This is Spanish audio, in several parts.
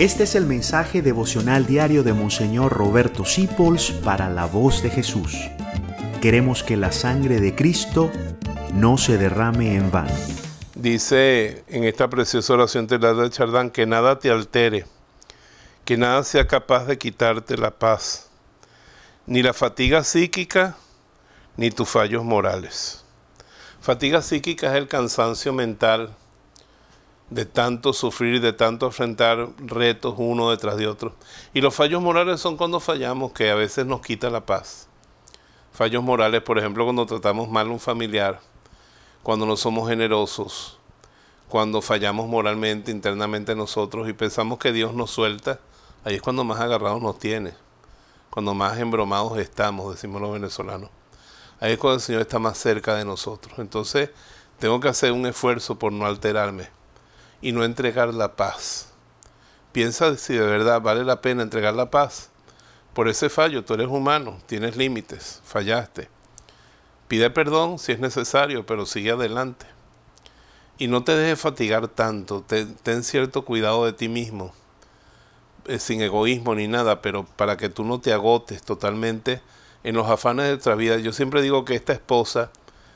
Este es el mensaje devocional diario de Monseñor Roberto Sipols para la voz de Jesús. Queremos que la sangre de Cristo no se derrame en vano. Dice en esta preciosa oración de Chardán que nada te altere, que nada sea capaz de quitarte la paz, ni la fatiga psíquica, ni tus fallos morales. Fatiga psíquica es el cansancio mental de tanto sufrir de tanto enfrentar retos uno detrás de otro. Y los fallos morales son cuando fallamos, que a veces nos quita la paz. Fallos morales, por ejemplo, cuando tratamos mal a un familiar, cuando no somos generosos, cuando fallamos moralmente, internamente nosotros y pensamos que Dios nos suelta, ahí es cuando más agarrados nos tiene, cuando más embromados estamos, decimos los venezolanos. Ahí es cuando el Señor está más cerca de nosotros. Entonces, tengo que hacer un esfuerzo por no alterarme y no entregar la paz. Piensa si de verdad vale la pena entregar la paz. Por ese fallo, tú eres humano, tienes límites, fallaste. Pide perdón si es necesario, pero sigue adelante. Y no te dejes fatigar tanto, ten, cierto cuidado de ti mismo, eh, sin egoísmo ni nada, pero para que tú no te agotes totalmente en los afanes de nuestra vida. Yo siempre digo que esta esposa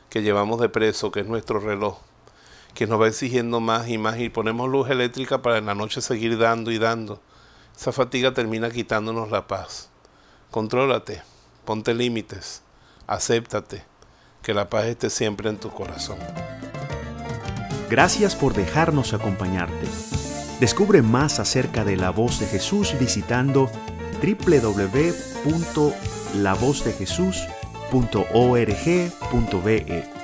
que llevamos de preso, que es nuestro reloj, que nos va exigiendo más y más y ponemos luz eléctrica para en la noche seguir dando y dando. Esa fatiga termina quitándonos la paz. Contrólate, ponte límites, acéptate, que la paz esté siempre en tu corazón. Gracias por dejarnos acompañarte. Descubre más acerca de la voz de Jesús visitando www.lavozdejesús.org.be